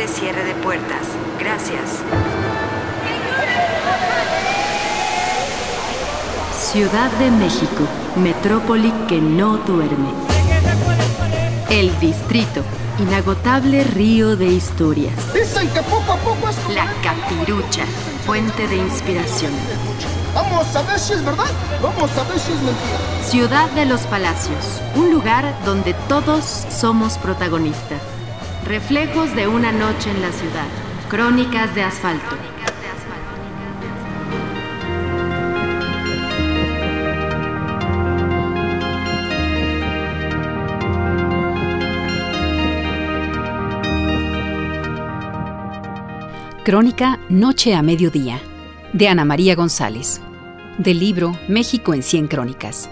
de cierre de puertas. Gracias. Ciudad de México, metrópoli que no duerme. El distrito, inagotable río de historias. Dicen que poco a poco es La capirucha, fuente de inspiración. Vamos a ver si es verdad, vamos a ver si es mentira. Ciudad de los Palacios, un lugar donde todos somos protagonistas. Reflejos de una noche en la ciudad. Crónicas de asfalto. Crónica Noche a Mediodía, de Ana María González, del libro México en 100 Crónicas.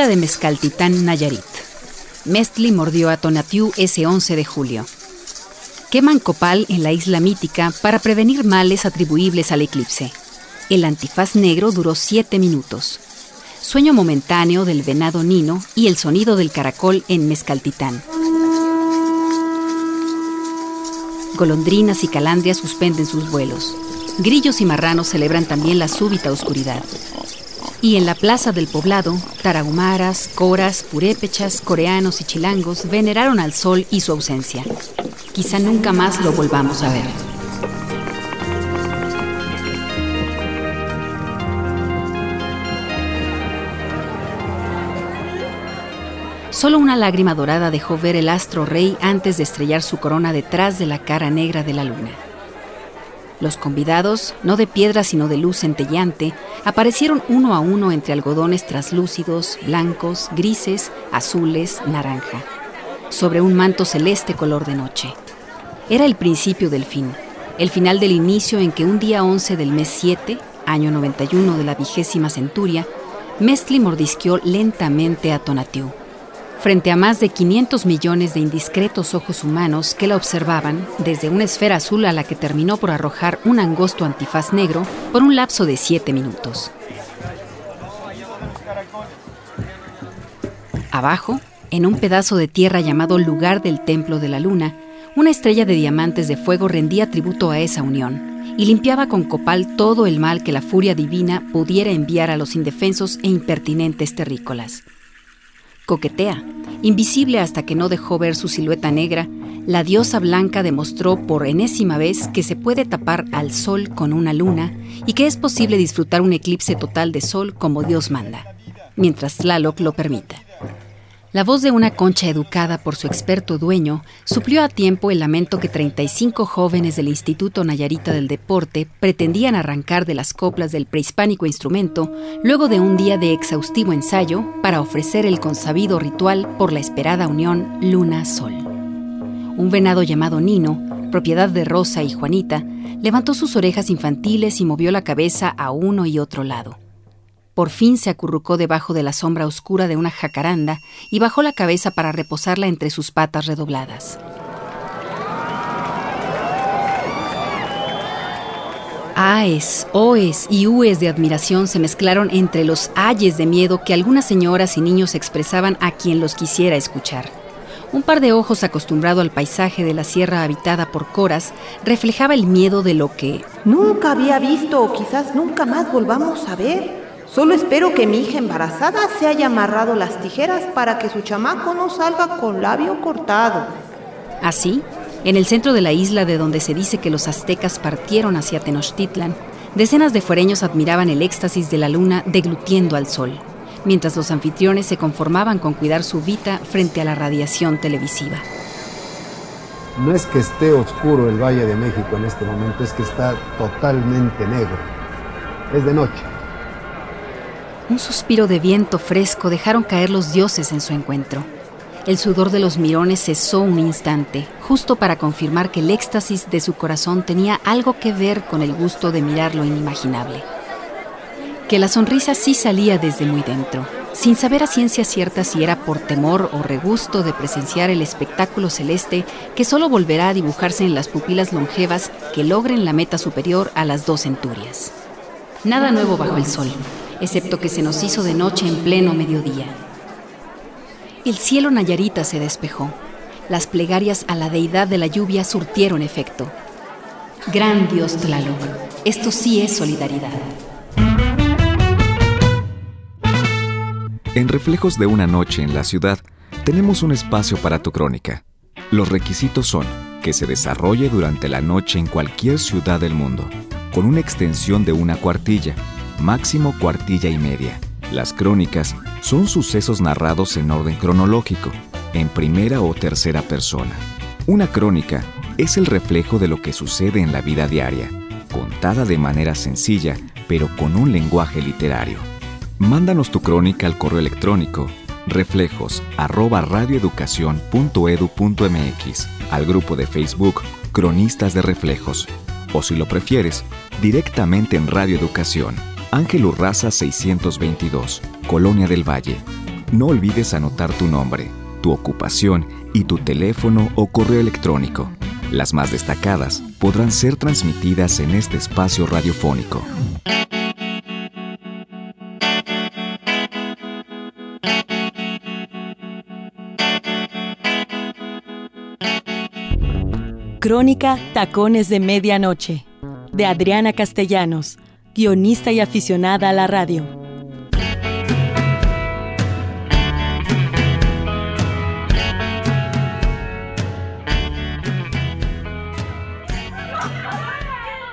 Isla de Mezcaltitán, Nayarit. Mestli mordió a Tonatiuh ese 11 de julio. Queman copal en la isla mítica para prevenir males atribuibles al eclipse. El antifaz negro duró siete minutos. Sueño momentáneo del venado nino y el sonido del caracol en Mezcaltitán. Golondrinas y calandrias suspenden sus vuelos. Grillos y marranos celebran también la súbita oscuridad. Y en la plaza del poblado, tarahumaras, coras, purépechas, coreanos y chilangos veneraron al sol y su ausencia. Quizá nunca más lo volvamos a ver. Solo una lágrima dorada dejó ver el astro rey antes de estrellar su corona detrás de la cara negra de la luna. Los convidados, no de piedra sino de luz centellante, aparecieron uno a uno entre algodones traslúcidos, blancos, grises, azules, naranja, sobre un manto celeste color de noche. Era el principio del fin, el final del inicio en que un día 11 del mes 7, año 91 de la vigésima centuria, Mestli mordisqueó lentamente a Tonatiuh. Frente a más de 500 millones de indiscretos ojos humanos que la observaban, desde una esfera azul a la que terminó por arrojar un angosto antifaz negro por un lapso de siete minutos. Abajo, en un pedazo de tierra llamado lugar del Templo de la Luna, una estrella de diamantes de fuego rendía tributo a esa unión y limpiaba con copal todo el mal que la furia divina pudiera enviar a los indefensos e impertinentes terrícolas. Coquetea, invisible hasta que no dejó ver su silueta negra, la diosa blanca demostró por enésima vez que se puede tapar al sol con una luna y que es posible disfrutar un eclipse total de sol como Dios manda, mientras Tlaloc lo permita. La voz de una concha educada por su experto dueño suplió a tiempo el lamento que 35 jóvenes del Instituto Nayarita del Deporte pretendían arrancar de las coplas del prehispánico instrumento luego de un día de exhaustivo ensayo para ofrecer el consabido ritual por la esperada unión Luna-Sol. Un venado llamado Nino, propiedad de Rosa y Juanita, levantó sus orejas infantiles y movió la cabeza a uno y otro lado. Por fin se acurrucó debajo de la sombra oscura de una jacaranda y bajó la cabeza para reposarla entre sus patas redobladas. Aes, oes y ues de admiración se mezclaron entre los ayes de miedo que algunas señoras y niños expresaban a quien los quisiera escuchar. Un par de ojos acostumbrado al paisaje de la sierra habitada por coras reflejaba el miedo de lo que Nunca había visto o quizás nunca más volvamos a ver. Solo espero que mi hija embarazada se haya amarrado las tijeras para que su chamaco no salga con labio cortado. Así, en el centro de la isla de donde se dice que los aztecas partieron hacia Tenochtitlan, decenas de fuereños admiraban el éxtasis de la luna deglutiendo al sol, mientras los anfitriones se conformaban con cuidar su vita frente a la radiación televisiva. No es que esté oscuro el Valle de México en este momento, es que está totalmente negro. Es de noche. Un suspiro de viento fresco dejaron caer los dioses en su encuentro. El sudor de los mirones cesó un instante, justo para confirmar que el éxtasis de su corazón tenía algo que ver con el gusto de mirar lo inimaginable. Que la sonrisa sí salía desde muy dentro, sin saber a ciencia cierta si era por temor o regusto de presenciar el espectáculo celeste que solo volverá a dibujarse en las pupilas longevas que logren la meta superior a las dos centurias. Nada nuevo bajo el sol, excepto que se nos hizo de noche en pleno mediodía. El cielo Nayarita se despejó. Las plegarias a la deidad de la lluvia surtieron efecto. Gran Dios Tlaloc, esto sí es solidaridad. En Reflejos de una noche en la ciudad, tenemos un espacio para tu crónica. Los requisitos son que se desarrolle durante la noche en cualquier ciudad del mundo, con una extensión de una cuartilla, máximo cuartilla y media. Las crónicas son sucesos narrados en orden cronológico, en primera o tercera persona. Una crónica es el reflejo de lo que sucede en la vida diaria, contada de manera sencilla, pero con un lenguaje literario. Mándanos tu crónica al correo electrónico reflejos al grupo de Facebook Cronistas de Reflejos, o si lo prefieres, directamente en Radio Educación, Ángel Urraza 622, Colonia del Valle. No olvides anotar tu nombre, tu ocupación y tu teléfono o correo electrónico. Las más destacadas podrán ser transmitidas en este espacio radiofónico. Crónica Tacones de Medianoche, de Adriana Castellanos, guionista y aficionada a la radio.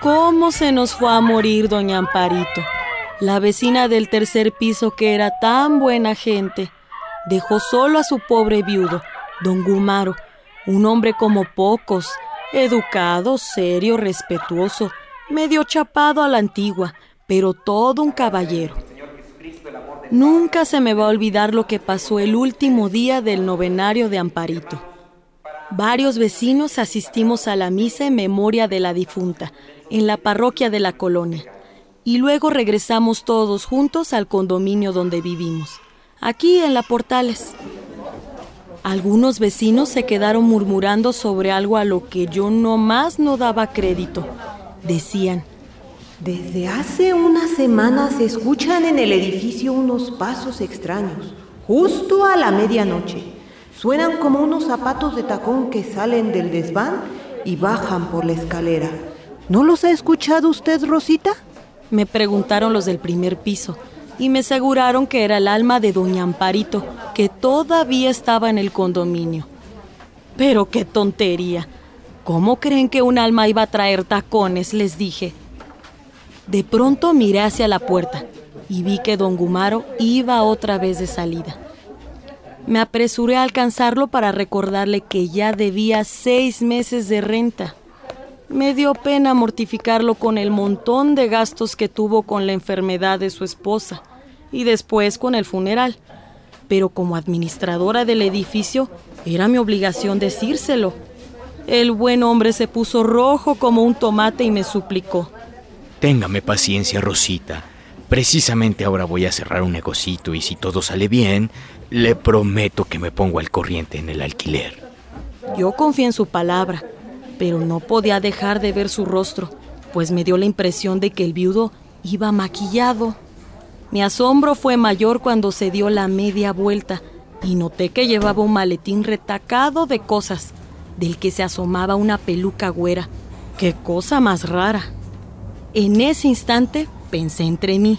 ¿Cómo se nos fue a morir doña Amparito? La vecina del tercer piso que era tan buena gente, dejó solo a su pobre viudo, don Gumaro, un hombre como pocos, educado, serio, respetuoso, medio chapado a la antigua, pero todo un caballero. Nunca se me va a olvidar lo que pasó el último día del novenario de Amparito. Varios vecinos asistimos a la misa en memoria de la difunta, en la parroquia de la colonia, y luego regresamos todos juntos al condominio donde vivimos, aquí en la Portales. Algunos vecinos se quedaron murmurando sobre algo a lo que yo no más no daba crédito. Decían, desde hace una semana se escuchan en el edificio unos pasos extraños, justo a la medianoche. Suenan como unos zapatos de tacón que salen del desván y bajan por la escalera. ¿No los ha escuchado usted, Rosita? Me preguntaron los del primer piso y me aseguraron que era el alma de doña Amparito, que todavía estaba en el condominio. Pero qué tontería. ¿Cómo creen que un alma iba a traer tacones? les dije. De pronto miré hacia la puerta y vi que don Gumaro iba otra vez de salida. Me apresuré a alcanzarlo para recordarle que ya debía seis meses de renta. Me dio pena mortificarlo con el montón de gastos que tuvo con la enfermedad de su esposa y después con el funeral. Pero como administradora del edificio, era mi obligación decírselo. El buen hombre se puso rojo como un tomate y me suplicó. Téngame paciencia, Rosita. Precisamente ahora voy a cerrar un negocito y si todo sale bien, le prometo que me pongo al corriente en el alquiler. Yo confié en su palabra pero no podía dejar de ver su rostro, pues me dio la impresión de que el viudo iba maquillado. Mi asombro fue mayor cuando se dio la media vuelta y noté que llevaba un maletín retacado de cosas, del que se asomaba una peluca güera. ¡Qué cosa más rara! En ese instante pensé entre mí.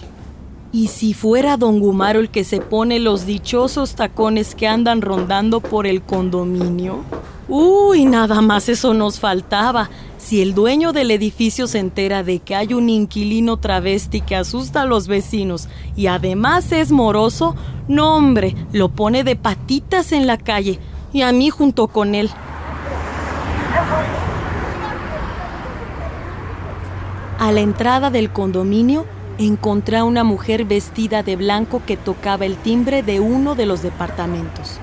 ¿Y si fuera don Gumaro el que se pone los dichosos tacones que andan rondando por el condominio? Uy, nada más eso nos faltaba. Si el dueño del edificio se entera de que hay un inquilino travesti que asusta a los vecinos y además es moroso, no hombre, lo pone de patitas en la calle y a mí junto con él. A la entrada del condominio encontré a una mujer vestida de blanco que tocaba el timbre de uno de los departamentos.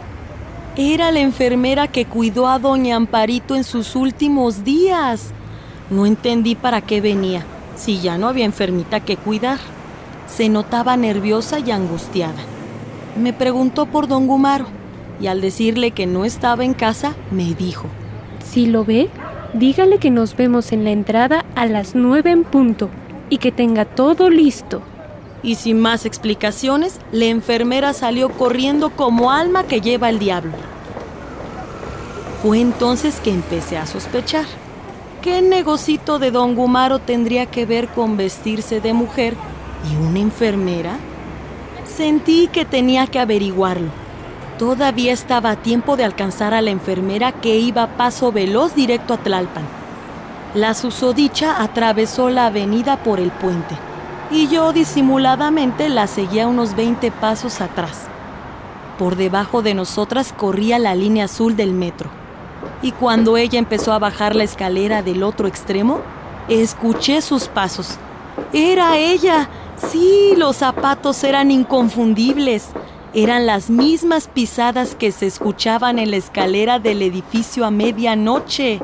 Era la enfermera que cuidó a doña Amparito en sus últimos días. No entendí para qué venía, si ya no había enfermita que cuidar. Se notaba nerviosa y angustiada. Me preguntó por don Gumaro y al decirle que no estaba en casa, me dijo, ¿Sí lo ve? Dígale que nos vemos en la entrada a las nueve en punto y que tenga todo listo. Y sin más explicaciones, la enfermera salió corriendo como alma que lleva el diablo. Fue entonces que empecé a sospechar. ¿Qué negocito de don Gumaro tendría que ver con vestirse de mujer y una enfermera? Sentí que tenía que averiguarlo. Todavía estaba a tiempo de alcanzar a la enfermera que iba a paso veloz directo a Tlalpan. La susodicha atravesó la avenida por el puente y yo disimuladamente la seguía unos 20 pasos atrás. Por debajo de nosotras corría la línea azul del metro. Y cuando ella empezó a bajar la escalera del otro extremo, escuché sus pasos. Era ella. Sí, los zapatos eran inconfundibles. Eran las mismas pisadas que se escuchaban en la escalera del edificio a medianoche.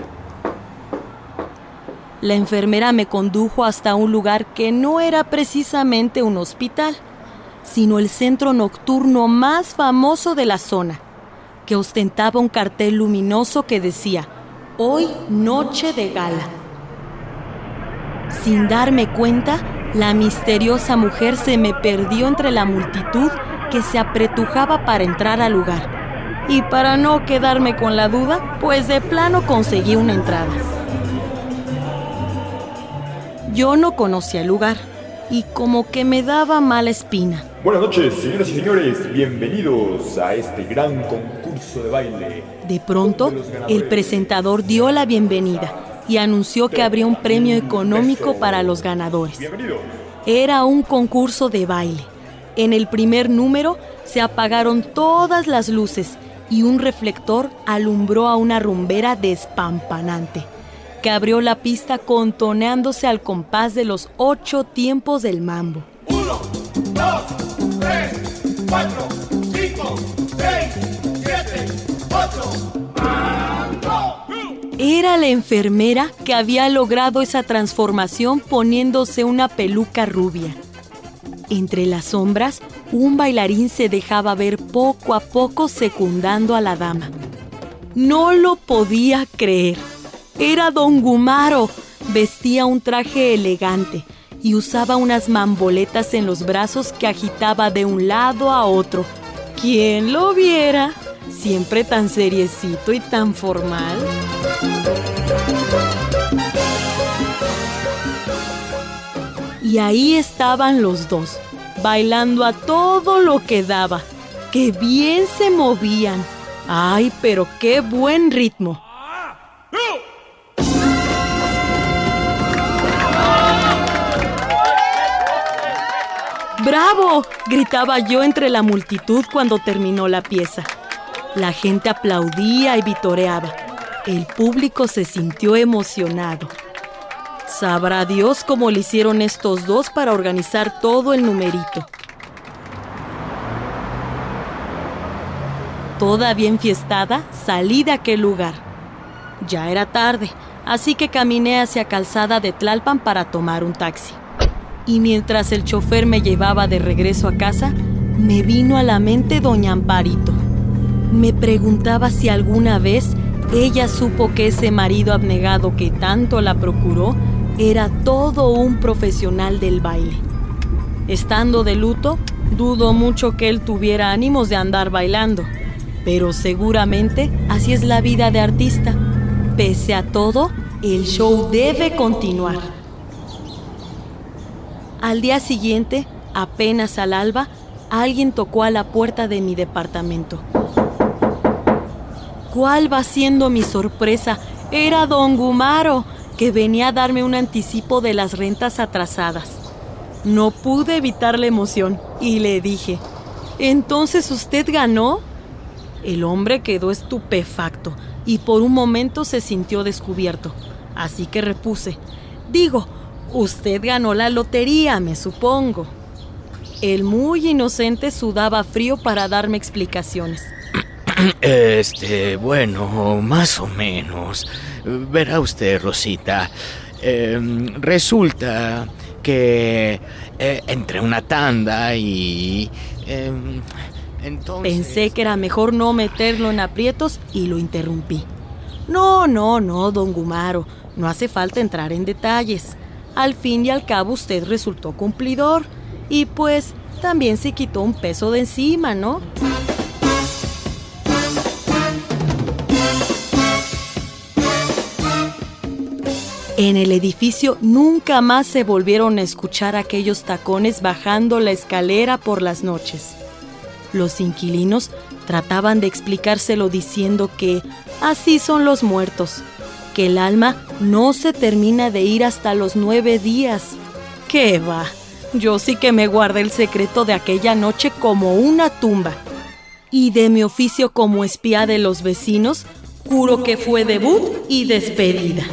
La enfermera me condujo hasta un lugar que no era precisamente un hospital, sino el centro nocturno más famoso de la zona, que ostentaba un cartel luminoso que decía, Hoy noche de gala. Sin darme cuenta, la misteriosa mujer se me perdió entre la multitud que se apretujaba para entrar al lugar. Y para no quedarme con la duda, pues de plano conseguí una entrada. Yo no conocía el lugar y como que me daba mala espina. Buenas noches, señoras y señores. Bienvenidos a este gran concurso de baile. De pronto, el presentador dio la bienvenida y anunció que habría un premio económico para los ganadores. Era un concurso de baile. En el primer número se apagaron todas las luces y un reflector alumbró a una rumbera despampanante que abrió la pista contoneándose al compás de los ocho tiempos del mambo. Uno, dos, tres, cuatro, cinco, seis, siete, ocho. ¡Mambo! Era la enfermera que había logrado esa transformación poniéndose una peluca rubia. Entre las sombras, un bailarín se dejaba ver poco a poco secundando a la dama. No lo podía creer. Era don Gumaro. Vestía un traje elegante y usaba unas mamboletas en los brazos que agitaba de un lado a otro. ¿Quién lo viera? Siempre tan seriecito y tan formal. Y ahí estaban los dos, bailando a todo lo que daba. ¡Qué bien se movían! ¡Ay, pero qué buen ritmo! ¡Bravo! gritaba yo entre la multitud cuando terminó la pieza. La gente aplaudía y vitoreaba. El público se sintió emocionado. Sabrá Dios cómo le hicieron estos dos para organizar todo el numerito. Todavía enfiestada, salí de aquel lugar. Ya era tarde, así que caminé hacia Calzada de Tlalpan para tomar un taxi. Y mientras el chofer me llevaba de regreso a casa, me vino a la mente doña Amparito. Me preguntaba si alguna vez ella supo que ese marido abnegado que tanto la procuró era todo un profesional del baile. Estando de luto, dudo mucho que él tuviera ánimos de andar bailando, pero seguramente así es la vida de artista. Pese a todo, el show debe continuar. Al día siguiente, apenas al alba, alguien tocó a la puerta de mi departamento. ¿Cuál va siendo mi sorpresa? Era don Gumaro, que venía a darme un anticipo de las rentas atrasadas. No pude evitar la emoción y le dije, ¿entonces usted ganó? El hombre quedó estupefacto y por un momento se sintió descubierto. Así que repuse, digo, usted ganó la lotería, me supongo. El muy inocente sudaba frío para darme explicaciones. Este, bueno, más o menos. Verá usted, Rosita. eh, resulta que eh, entre una tanda y... eh, entonces... Pensé que era mejor no meterlo en aprietos y lo interrumpí. No, no, no, don Gumaro, no hace falta entrar en detalles. Al fin y al cabo usted resultó cumplidor y pues también se quitó un peso de encima, ¿no? En el edificio nunca más se volvieron a escuchar aquellos tacones bajando la escalera por las noches. Los inquilinos trataban de explicárselo diciendo que así son los muertos, que el alma no se termina de ir hasta los nueve días. ¿Qué va? Yo sí que me guardé el secreto de aquella noche como una tumba. Y de mi oficio como espía de los vecinos, juro que fue debut y despedida.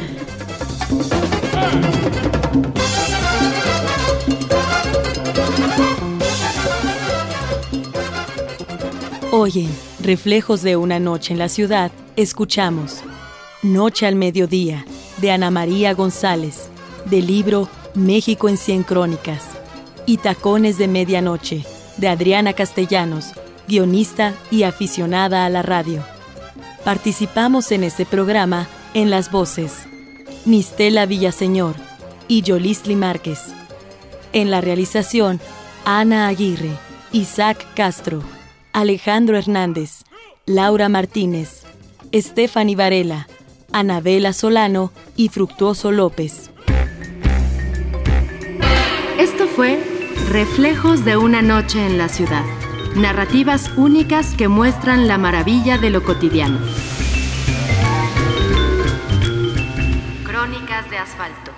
Hoy en Reflejos de una noche en la ciudad, escuchamos Noche al mediodía de Ana María González, del libro México en Cien Crónicas, y Tacones de Medianoche de Adriana Castellanos, guionista y aficionada a la radio. Participamos en este programa en las voces Mistela Villaseñor y Yolisli Márquez. En la realización, Ana Aguirre, Isaac Castro, Alejandro Hernández, Laura Martínez, Estefany Varela, Anabela Solano y Fructuoso López. Esto fue Reflejos de una noche en la ciudad. Narrativas únicas que muestran la maravilla de lo cotidiano. De asfalto.